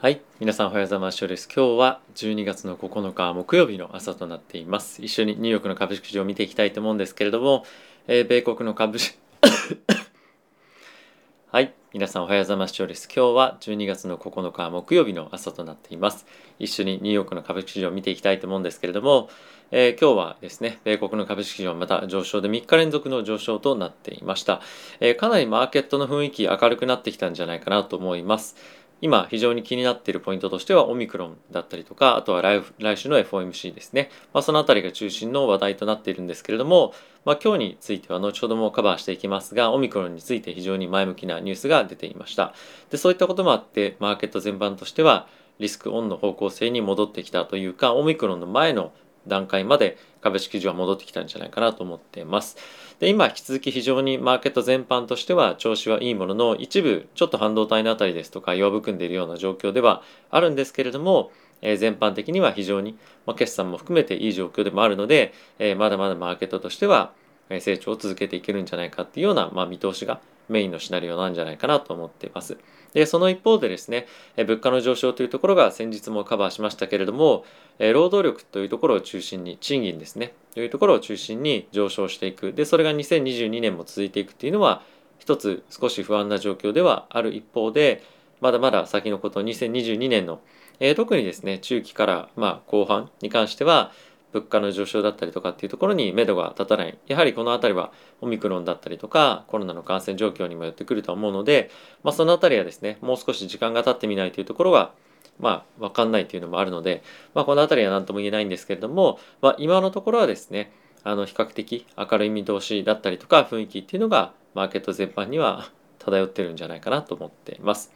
はい。皆さんおはようございます。です今日は12月の9日木曜日の朝となっています。一緒にニューヨークの株式市場を見ていきたいと思うんですけれども、えー、米国の株式 はい。皆さんおはようございます。です今日は12月の9日木曜日の朝となっています。一緒にニューヨークの株式市場を見ていきたいと思うんですけれども、えー、今日はですね米国の株式市場また上昇で3日連続の上昇となっていました、えー、かなりマーケットの雰囲気明るくなってきたんじゃないかなと思います。今非常に気になっているポイントとしてはオミクロンだったりとかあとは来来週の FOMC ですね、まあ、そのあたりが中心の話題となっているんですけれども、まあ、今日については後ほどもカバーしていきますがオミクロンについて非常に前向きなニュースが出ていました。でそういったこともあってマーケット全般としてはリスクオンの方向性に戻ってきたというかオミクロンの前の段階まで株式市場は戻ってきたんじゃないかなと思ってます。で今引き続き非常にマーケット全般としては調子はいいものの一部ちょっと半導体のあたりですとか弱含んでいるような状況ではあるんですけれども、えー、全般的には非常に、まあ、決算も含めていい状況でもあるので、えー、まだまだマーケットとしては成長を続けていけるんじゃないかっていうような、まあ、見通しがメインのシナリオなんじゃないかなと思っています。でその一方でですね物価の上昇というところが先日もカバーしましたけれども労働力というところを中心に賃金ですねというところを中心に上昇していく。でそれが2022年も続いていくっていうのは一つ少し不安な状況ではある一方でまだまだ先のこと2022年の、え、特にですね中期からまあ後半に関しては物価の上昇だったりとかっていうところに目処が立たないやはりこの辺りはオミクロンだったりとかコロナの感染状況にもよってくると思うので、まあ、その辺りはですねもう少し時間が経ってみないというところはまあ分かんないというのもあるので、まあ、この辺りは何とも言えないんですけれども、まあ、今のところはですねあの比較的明るい見通しだったりとか雰囲気っていうのがマーケット全般には 漂ってるんじゃないかなと思っています。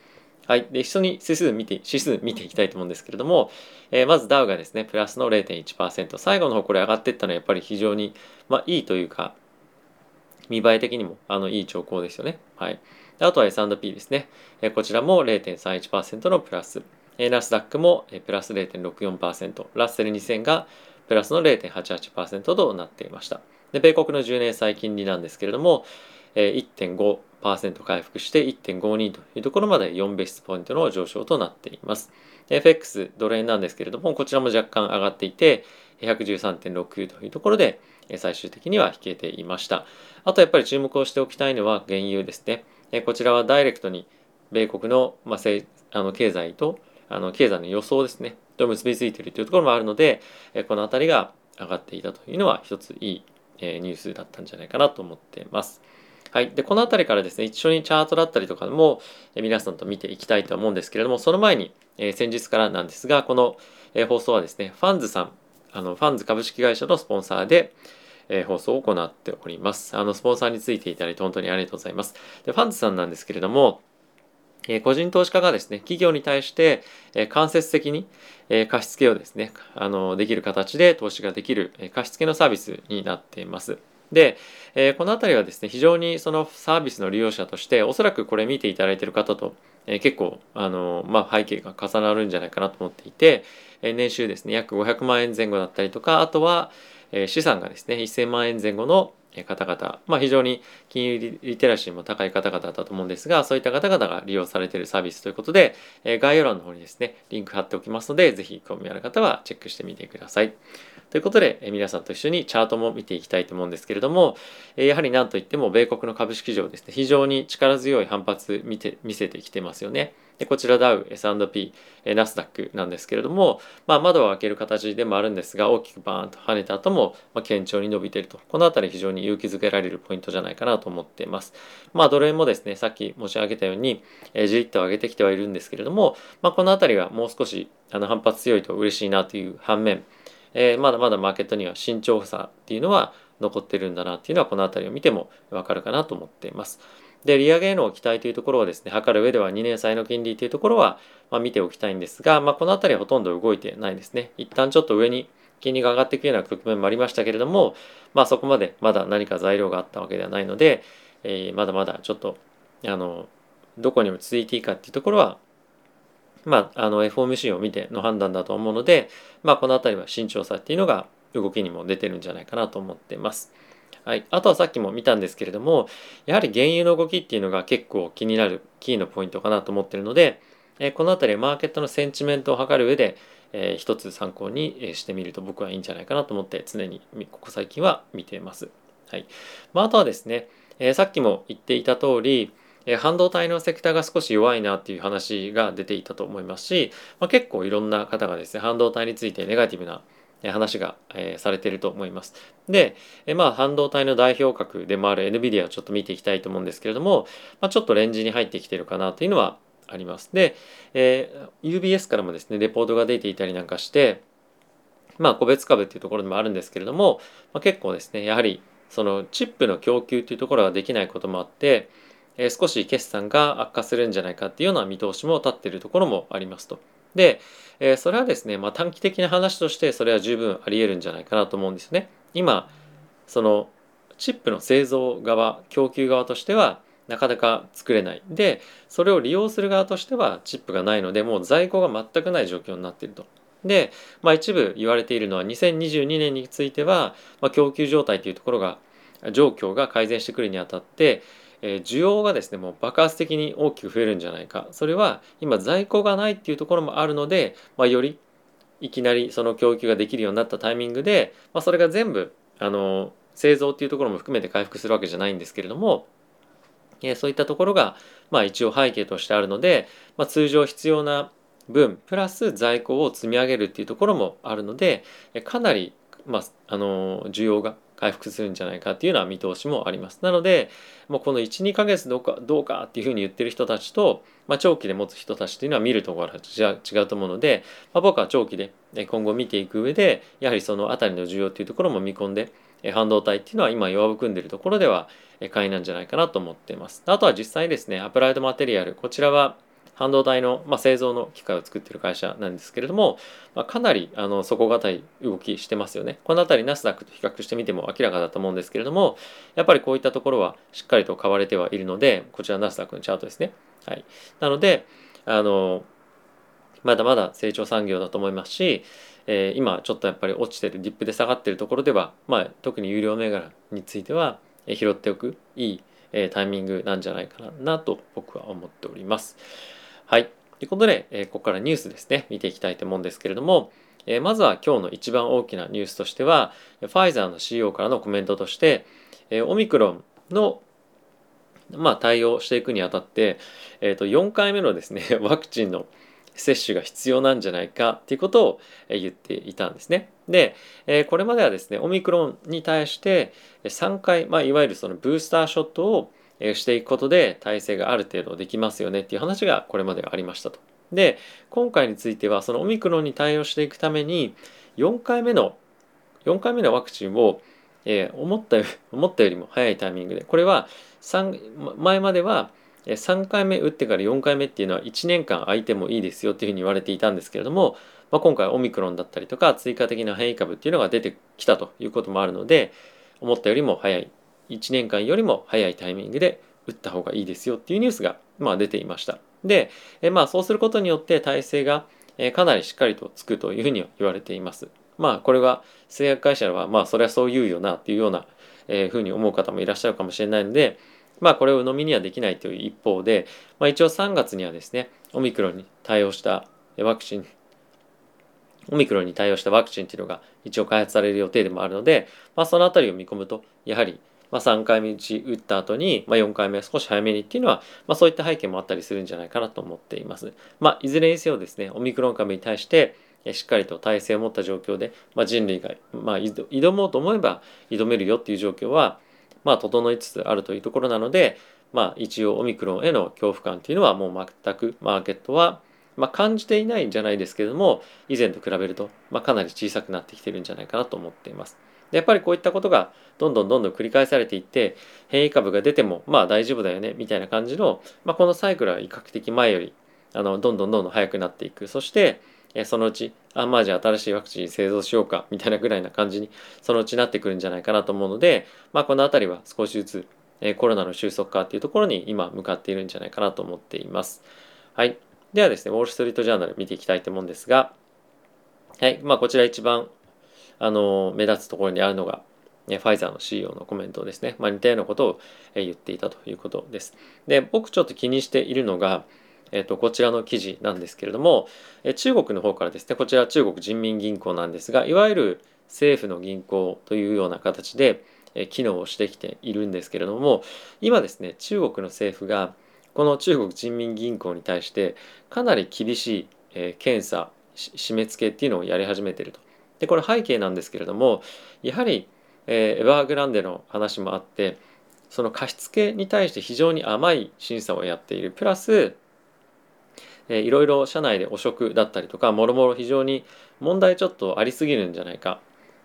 はい。で、一緒に指数見て、指数見ていきたいと思うんですけれども、えー、まずダウがですね、プラスの0.1%。最後の方これ上がっていったのはやっぱり非常に、まあいいというか、見栄え的にもあのいい兆候ですよね。はい。あとは S&P ですね。えー、こちらも0.31%のプラス。えー、ナスダックも、えー、プラス0.64%。ラッセル2000がプラスの0.88%となっていました。で、米国の10年債金利なんですけれども、えー、1.5。0.5%回復して1.52というところまで4ベースポイントの上昇となっています。FX ドル円なんですけれども、こちらも若干上がっていて、113.69というところで最終的には引けていました。あとやっぱり注目をしておきたいのは原油ですね。こちらはダイレクトに米国の,、まあ、あの経済とあの経済の予想ですね、と結びついているというところもあるので、この辺りが上がっていたというのは一ついいニュースだったんじゃないかなと思っています。はい。で、この辺りからですね、一緒にチャートだったりとかも、皆さんと見ていきたいと思うんですけれども、その前に、えー、先日からなんですが、この、え、放送はですね、ファンズさん、あの、ファンズ株式会社のスポンサーで、えー、放送を行っております。あの、スポンサーについていただいて本当にありがとうございます。で、ファンズさんなんですけれども、え個人投資家がですね、企業に対して、え間接的に、え貸付をですね、あの、できる形で投資ができる、え貸付のサービスになっています。で、えー、この辺りはですね非常にそのサービスの利用者としておそらくこれ見ていただいている方と、えー、結構あの、まあ、背景が重なるんじゃないかなと思っていて、えー、年収ですね約500万円前後だったりとかあとは、えー、資産がですね1000万円前後の方々、まあ、非常に金融リテラシーも高い方々だと思うんですがそういった方々が利用されているサービスということで、え概要欄の方にですねリンク貼っておきますのでぜひ興味ある方はチェックしてみてください。ということで、え皆さんと一緒にチャートも見ていきたいと思うんですけれども、えやはり何といっても米国の株式市場ですね、非常に力強い反発見て見せてきてますよね。でこちらダウ、S&P、ナスダックなんですけれども、まあ、窓を開ける形でもあるんですが、大きくバーンと跳ねた後も、ま、堅調に伸びていると。このあたり非常に勇気づけられるポイントじゃないかなと思っています。まあ、ドル円もですね、さっき申し上げたように、え、じりっと上げてきてはいるんですけれども、まあ、このあたりはもう少しあの反発強いと嬉しいなという反面、えー、まだまだマーケットには慎重さっていうのは残ってるんだなっていうのはこの辺りを見てもわかるかなと思っています。で、利上げへの期待というところをですね、測る上では2年債の金利というところは、ま、見ておきたいんですが、まあ、この辺りはほとんど動いてないですね。一旦ちょっと上に金利が上がっていくような局面もありましたけれども、まあそこまでまだ何か材料があったわけではないので、えー、まだまだちょっと、あの、どこにも続いていいかっていうところはまあ、あの FOMC を見ての判断だと思うので、まあ、この辺りは慎重さっていうのが動きにも出てるんじゃないかなと思ってます。はい、あとはさっきも見たんですけれどもやはり原油の動きっていうのが結構気になるキーのポイントかなと思ってるので、えこの辺りマーケットのセンチメントを測る上で、えー、一つ参考にしてみると僕はいいんじゃないかなと思って常にここ最近は見ています。はいまあ、あとはですね、えー、さっきも言っていた通り、え、半導体のセクターが少し弱いなっていう話が出ていたと思いますし、まあ、結構いろんな方がですね半導体についてネガティブな話が、え、されていると思います。で、え、まあ半導体の代表格でもある NVIDIA をちょっと見ていきたいと思うんですけれども、まあ、ちょっとレンジに入ってきてるかなというのはあります。で、えー、UBS からもですね、レポートが出ていたりなんかして、まあ個別株っていうところでもあるんですけれども、まあ、結構ですね、やはりそのチップの供給というところができないこともあって、え、少し決算が悪化するんじゃないかっていうような見通しも立っているところもありますと。で、え、それはですね、まあ、短期的な話としてそれは十分あり得るんじゃないかなと思うんですね。今そのチップの製造側供給側としてはなかなか作れないでそれを利用する側としてはチップがないのでもう在庫が全くない状況になっていると。で、まあ、一部言われているのは2022年については、まあ、供給状態というところが状況が改善してくるにあたって需要がですねもう爆発的に大きく増えるんじゃないか。それは今在庫がないっていうところもあるので、まあ、よりいきなりその供給ができるようになったタイミングで、まあ、それが全部あの製造っていうところも含めて回復するわけじゃないんですけれども、えそういったところが、まあ、一応背景としてあるので、まあ、通常必要な分プラス在庫を積み上げるっていうところもあるのでかなり、まあ、あの需要が回復するんじゃないかっていうような見通しもあります。なので、もうこの1、2ヶ月どうかどうかっていうふうに言ってる人たちと、まあ、長期で持つ人たちっていうのは見るところが違うと思うので、まあ、僕は長期で今後見ていく上で、やはりその辺りの需要っていうところも見込んで、半導体っていうのは今弱含んでるところでは買いなんじゃないかなと思っています。あとは実際ですね、アプライドマテリアル、こちらは半導体の、まあ、製造の機械を作ってる会社なんですけれども、まあ、かなりあの底堅い動きしてますよね。この辺りナスダックと比較してみても明らかだと思うんですけれども、やっぱりこういったところはしっかりと買われてはいるので、こちらナスダックのチャートですね。はい。なので、あの、まだまだ成長産業だと思いますし、えー、今ちょっとやっぱり落ちてるディップで下がってるところでは、まあ、特に有料銘柄については、え拾っておくいい、えー、タイミングなんじゃないかなと僕は思っております。はい。ということで、えここからニュースですね、見ていきたいと思うんですけれども、えまずは今日の一番大きなニュースとしては、ファイザーの CEO からのコメントとして、えオミクロンのまあ、対応していくにあたって、えー、と4回目のですね ワクチンの接種が必要なんじゃないかっていうことを言っていたんですね。で、えこれまではですねオミクロンに対して3回、まあ、いわゆるそのブースターショットをしていくことで体制がある程度できますよねっていう話がこれまでありましたと。で今回についてはそのオミクロンに対応していくために4回目の4回目のワクチンを、えー、思った 思ったよりも早いタイミングでこれは3前までは3回目打ってから4回目っていうのは1年間空いてもいいですよっていうふうに言われていたんですけれども、まあ、今回オミクロンだったりとか追加的な変異株っていうのが出てきたということもあるので思ったよりも早い1年間よりも早いタイミングで打った方がいいですよっていうニュースが、まあ、出ていました。で、えまあ、そうすることによって体制が、えかなりしっかりとつくというふうに言われています。まあこれは製薬会社はまあそれはそう言うよなっていうような、えー、ふうに思う方もいらっしゃるかもしれないのでまあこれを鵜呑みにはできないという一方で、まあ、一応3月にはですねオミクロンに対応したワクチンオミクロンに対応したワクチンっていうのが一応開発される予定でもあるので、まあ、そのあたりを見込むとやはりまあ、3回目打ち打った後に、まあ、4回目は少し早めにっていうのは、まあ、そういった背景もあったりするんじゃないかなと思っています。まあ、いずれにせよですねオミクロン株に対してしっかりと体制を持った状況で、まあ、人類が、まあ、挑もうと思えば挑めるよっていう状況は、まあ、整いつつあるというところなので、まあ、一応オミクロンへの恐怖感っていうのはもう全くマーケットは、まあ、感じていないんじゃないですけれども以前と比べると、まあ、かなり小さくなってきてるんじゃないかなと思っています。でやっぱりこういったことがどんどんどんどん繰り返されていって変異株が出てもまあ大丈夫だよねみたいな感じの、まあ、このサイクルは比較的前よりあのどんどんどんどん早くなっていくそしてそのうちあまあじゃあ新しいワクチン製造しようかみたいなぐらいな感じにそのうちなってくるんじゃないかなと思うので、まあ、この辺りは少しずつコロナの収束化っていうところに今向かっているんじゃないかなと思っています。はい。ではですね、ウォール・ストリート・ジャーナル見ていきたいと思うんですが、はい。まあ、こちら一番あの目立つところにあるのがファイザーの CEO のコメントですね、まあ、似たようなことを言っていたということです。で僕ちょっと気にしているのがえーと、こちらの記事なんですけれども、中国の方からですねこちら中国人民銀行なんですがいわゆる政府の銀行というような形で、機能をしてきているんですけれども今ですね中国の政府がこの中国人民銀行に対してかなり厳しい、検査締め付けっていうのをやり始めていると。でこれ背景なんですけれどもやはり、えエバーグランデの話もあってその貸付に対して非常に甘い審査をやっているプラスえいろいろ社内で汚職だったりとかもろもろ非常に問題ちょっとありすぎるんじゃないか、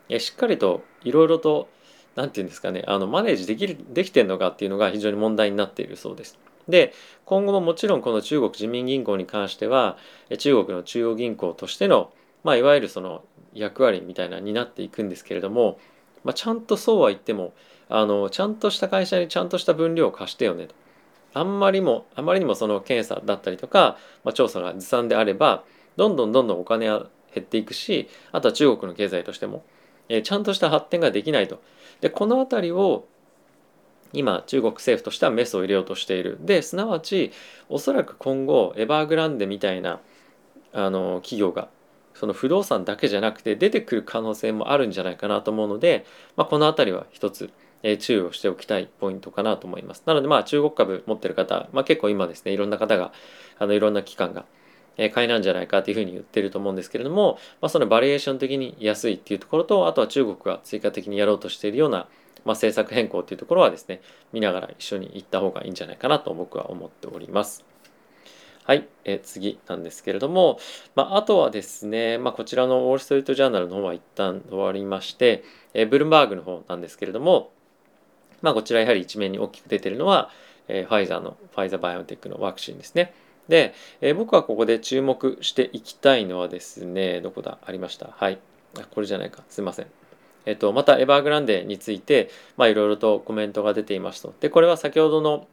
えしっかりといろいろと何て言うんですかねあのマネージできるできてんのかっていうのが非常に問題になっているそうです。で今後ももちろんこの中国人民銀行に関しては中国の中央銀行としての、まあ、いわゆるその役割みたいなになっていくんですけれども、まあ、ちゃんとそうは言ってもあのちゃんとした会社にちゃんとした分量を貸してよねと。あんまりもあまりにもその検査だったりとか、まあ、調査がずさんであればどんどんどんどんお金は減っていくしあとは中国の経済としても、えー、ちゃんとした発展ができないと。でこの辺りを今中国政府としてはメスを入れようとしているですなわちおそらく今後エバーグランデみたいなあの企業がその不動産だけじゃなくて出てくる可能性もあるんじゃないかなと思うので、まあ、この辺りは一つえ注意をしておきたいポイントかなと思います。なのでまあ中国株持ってる方、まあ、結構今ですねいろんな方があのいろんな機関が買いなんじゃないかというふうに言ってると思うんですけれども、まあ、そのバリエーション的に安いっていうところとあとは中国が追加的にやろうとしているような、まあ、政策変更っていうところはですね見ながら一緒に行った方がいいんじゃないかなと僕は思っております。はい、え次なんですけれども、まあ、あとはですね、まあ、こちらのウォール・ストリート・ジャーナルの方は一旦終わりまして、えブルームバーグの方なんですけれども、まあ、こちらやはり一面に大きく出てるのは、えー、ファイザーのファイザーバイオテックのワクチンですね。で、えー、僕はここで注目していきたいのはですね、どこだ？ありました。はい。これじゃないか。すいません。えっ、と、またエバーグランデについて、まあ、いろいろとコメントが出ていますと。で、これは先ほどの、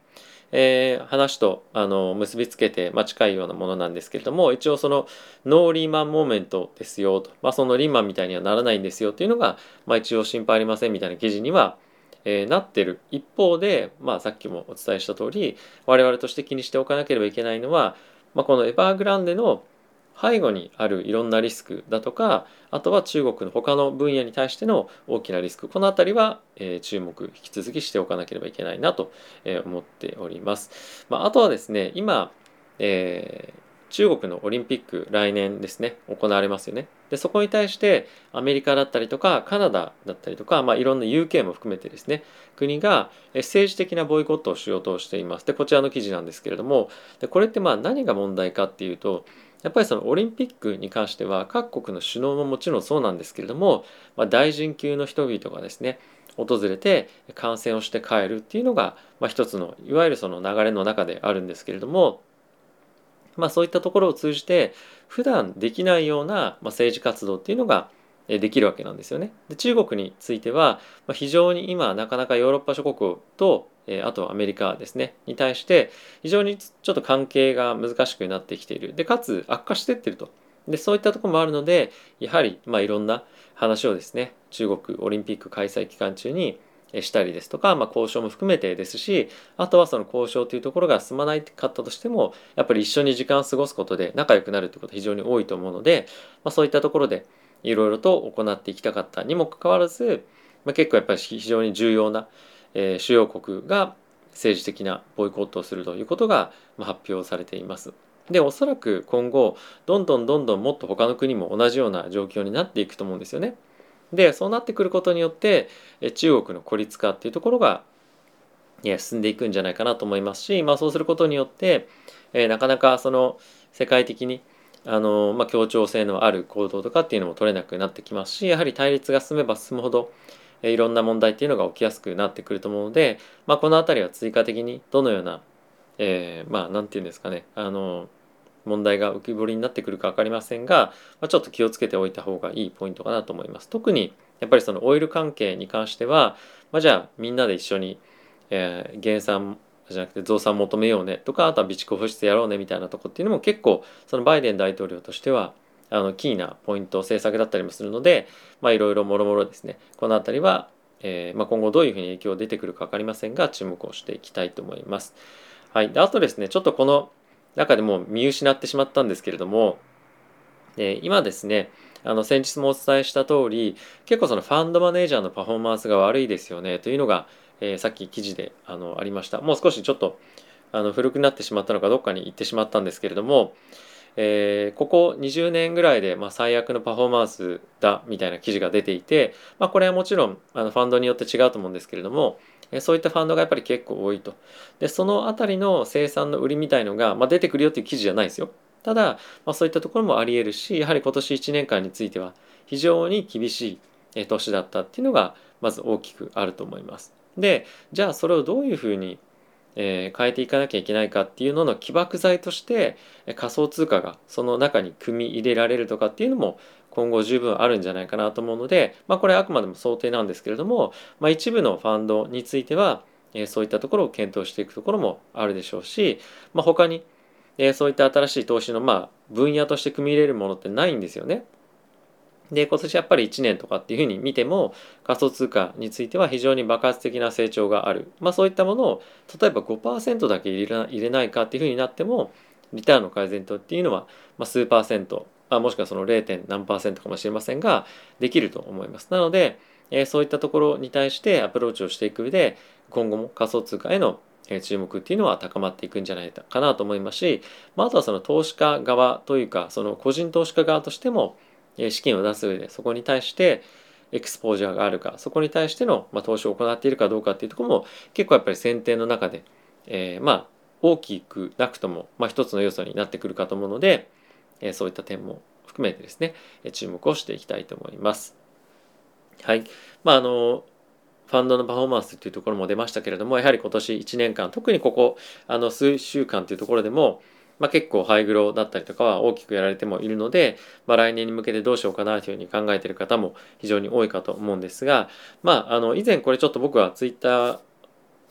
えー、話とあの結びつけて、まあ、近いようなものなんですけれども一応そのNo Lehman Moment ですよと、まあ、そのリーマンみたいにはならないんですよというのが、まあ、一応心配ありませんみたいな記事にはえー、なってる一方で、まあ、さっきもお伝えした通り我々として気にしておかなければいけないのは、まあ、このエバーグランデの背後にあるいろんなリスクだとかあとは中国の他の分野に対しての大きなリスクこの辺りは、え、注目引き続きしておかなければいけないなと、え、思っております。まあ、あとはですね今、えー中国のオリンピック来年ですね行われますよねでそこに対してアメリカだったりとかカナダだったりとか、まあ、いろんな UK も含めてですね国が政治的なボイコットをしようとしていますでこちらの記事なんですけれどもでこれってまあ何が問題かっていうとやっぱりそのオリンピックに関しては各国の首脳ももちろんそうなんですけれども、まあ、大臣級の人々がですね訪れて観戦をして帰るっていうのが、まあ、一つのいわゆるその流れの中であるんですけれどもまあ、そういったところを通じて普段できないような政治活動っていうのができるわけなんですよね。で中国については非常に今なかなかヨーロッパ諸国とあとアメリカですね。に対して非常にちょっと関係が難しくなってきている。でかつ悪化していってると。でそういったとこもあるのでやはりまあいろんな話をですね中国オリンピック開催期間中にしたりですとか、まあ、交渉も含めてですしあとはその交渉というところが進まないかったとしてもやっぱり一緒に時間を過ごすことで仲良くなるということは非常に多いと思うので、まあ、そういったところでいろいろと行っていきたかったにもかかわらず、まあ、結構やっぱり非常に重要な、えー、主要国が政治的なボイコットをするということが発表されています。でおそらく今後どんどんどんどんもっと他の国も同じような状況になっていくと思うんですよね。でそうなってくることによって中国の孤立化っていうところが進んでいくんじゃないかなと思いますし、まあ、そうすることによって、えなかなかその世界的にあの、まあ、協調性のある行動とかっていうのも取れなくなってきますしやはり対立が進めば進むほど、えいろんな問題っていうのが起きやすくなってくると思うので、まあ、この辺りは追加的にどのような、えー、まあ何て言うんですかねあの問題が浮き彫りになってくるか分かりませんが、まあ、ちょっと気をつけておいた方がいいポイントかなと思います。特にやっぱりそのオイル関係に関しては、まあ、じゃあみんなで一緒に、えー、減産じゃなくて増産求めようね。とかあとは備蓄放出やろうねみたいなとこっていうのも結構そのバイデン大統領としてはあのキーなポイント政策だったりもするのでいろいろもろもろですね。この辺りは、えーまあ、今後どういうふうに影響出てくるか分かりませんが注目をしていきたいと思います。はい、であとですねちょっとこの中でも見失ってしまったんですけれども、え今ですねあの先日もお伝えした通り結構そのファンドマネージャーのパフォーマンスが悪いですよねというのが、えー、さっき記事であのありましたもう少しちょっとあの古くなってしまったのかどっかに行ってしまったんですけれども、えー、ここ20年ぐらいで、まあ、最悪のパフォーマンスだみたいな記事が出ていて、まあ、これはもちろんあのファンドによって違うと思うんですけれどもえそういったファンドがやっぱり結構多いと。で、そのあたりの生産の売りみたいのが、まあ、出てくるよっていう記事じゃないですよ。ただ、まあ、そういったところもありえるしやはり今年1年間については非常に厳しい年だったっていうのがまず大きくあると思います。でじゃあそれをどういうふうに、えー、変えていかなきゃいけないかっていうのの起爆剤として仮想通貨がその中に組み入れられるとかっていうのも今後十分あるんじゃないかなと思うので、まあ、これはあくまでも想定なんですけれども、まあ、一部のファンドについてはそういったところを検討していくところもあるでしょうし、まあ、他にでそういった新しい投資のまあ分野として組み入れるものってないんですよね。で今年やっぱり1年とかっていうふうに見ても仮想通貨については非常に爆発的な成長がある、まあ、そういったものを例えば5%だけ入れ入れないかっていうふうになってもリターンの改善とっていうのは、まあ、数パーセントあもしくはその 0. 何パーセントかもしれませんができると思います。なので、えー、そういったところに対してアプローチをしていく上で今後も仮想通貨への注目っていうのは高まっていくんじゃないかなと思いますし、まあ、あとはその投資家側というかその個人投資家側としても資金を出す上でそこに対してエクスポージャーがあるかそこに対しての、ま投資を行っているかどうかっていうところも結構やっぱり選定の中で、えー、まあ大きくなくとも、まあ、一つの要素になってくるかと思うので、えー、そういった点も含めてですね注目をしていきたいと思います。はいまああのファンドのパフォーマンスっていうところも出ましたけれどもやはり今年1年間特にここあの数週間というところでも、まあ、結構ハイグロだったりとかは大きくやられてもいるので、まあ、来年に向けてどうしようかなというふうに考えている方も非常に多いかと思うんですが、まあ、あの以前これちょっと僕はツイッター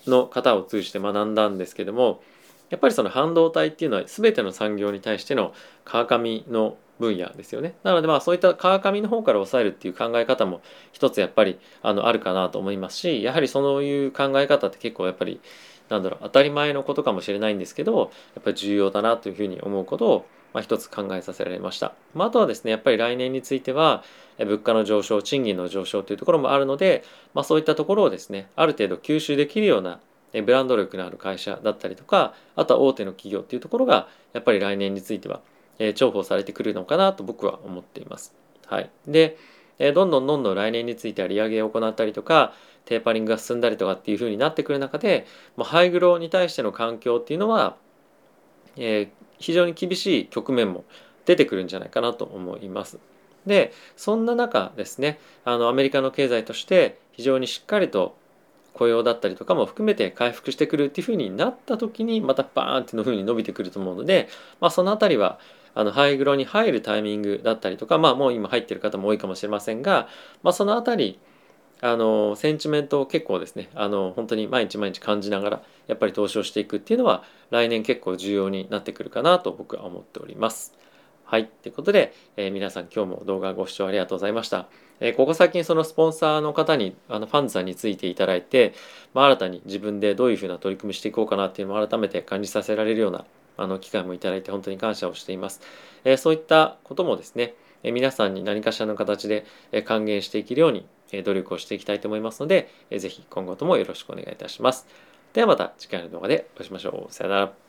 の方を通じて学んだんですけどもやっぱりその半導体っていうのは全ての産業に対しての川上の分野ですよね。なのでまあそういった川上の方から抑えるっていう考え方も一つやっぱりあのあるかなと思いますしやはりそういう考え方って結構やっぱりなんだろう当たり前のことかもしれないんですけどやっぱり重要だなというふうに思うことをまあ、一つ考えさせられました。まあ、あとはですねやっぱり来年については物価の上昇賃金の上昇というところもあるので、まあ、そういったところをですねある程度吸収できるようなブランド力のある会社だったりとかあとは大手の企業っていうところがやっぱり来年については重宝されてくるのかなと僕は思っています。はい、で、えどんどんどんどん来年については利上げを行ったりとかテーパリングが進んだりとかっていう風になってくる中で、まあ、ハイグローに対しての環境っていうのは、えー、非常に厳しい局面も出てくるんじゃないかなと思います。でそんな中ですねあのアメリカの経済として非常にしっかりと雇用だったりとかも含めて回復してくるっていうふうになった時にまたバーンっていうふうに伸びてくると思うので、まあ、その辺りはあのハイグロに入るタイミングだったりとかまあもう今入ってる方も多いかもしれませんが、まあ、その辺りあのセンチメントを結構ですねあの本当に毎日毎日感じながらやっぱり投資をしていくっていうのは来年結構重要になってくるかなと僕は思っております。はい。ということで、えー、皆さん今日も動画ご視聴ありがとうございました。えー、ここ最近そのスポンサーの方に、あのファンズさんについていただいて、まあ、新たに自分でどういうふうな取り組みしていこうかなっていうのを改めて感じさせられるようなあの機会もいただいて本当に感謝をしています。えー、そういったこともですね、え皆さんに何かしらの形でえ還元していけるようにえ努力をしていきたいと思いますので、ぜひ今後ともよろしくお願いいたします。ではまた次回の動画でお会いしましょう。さよなら。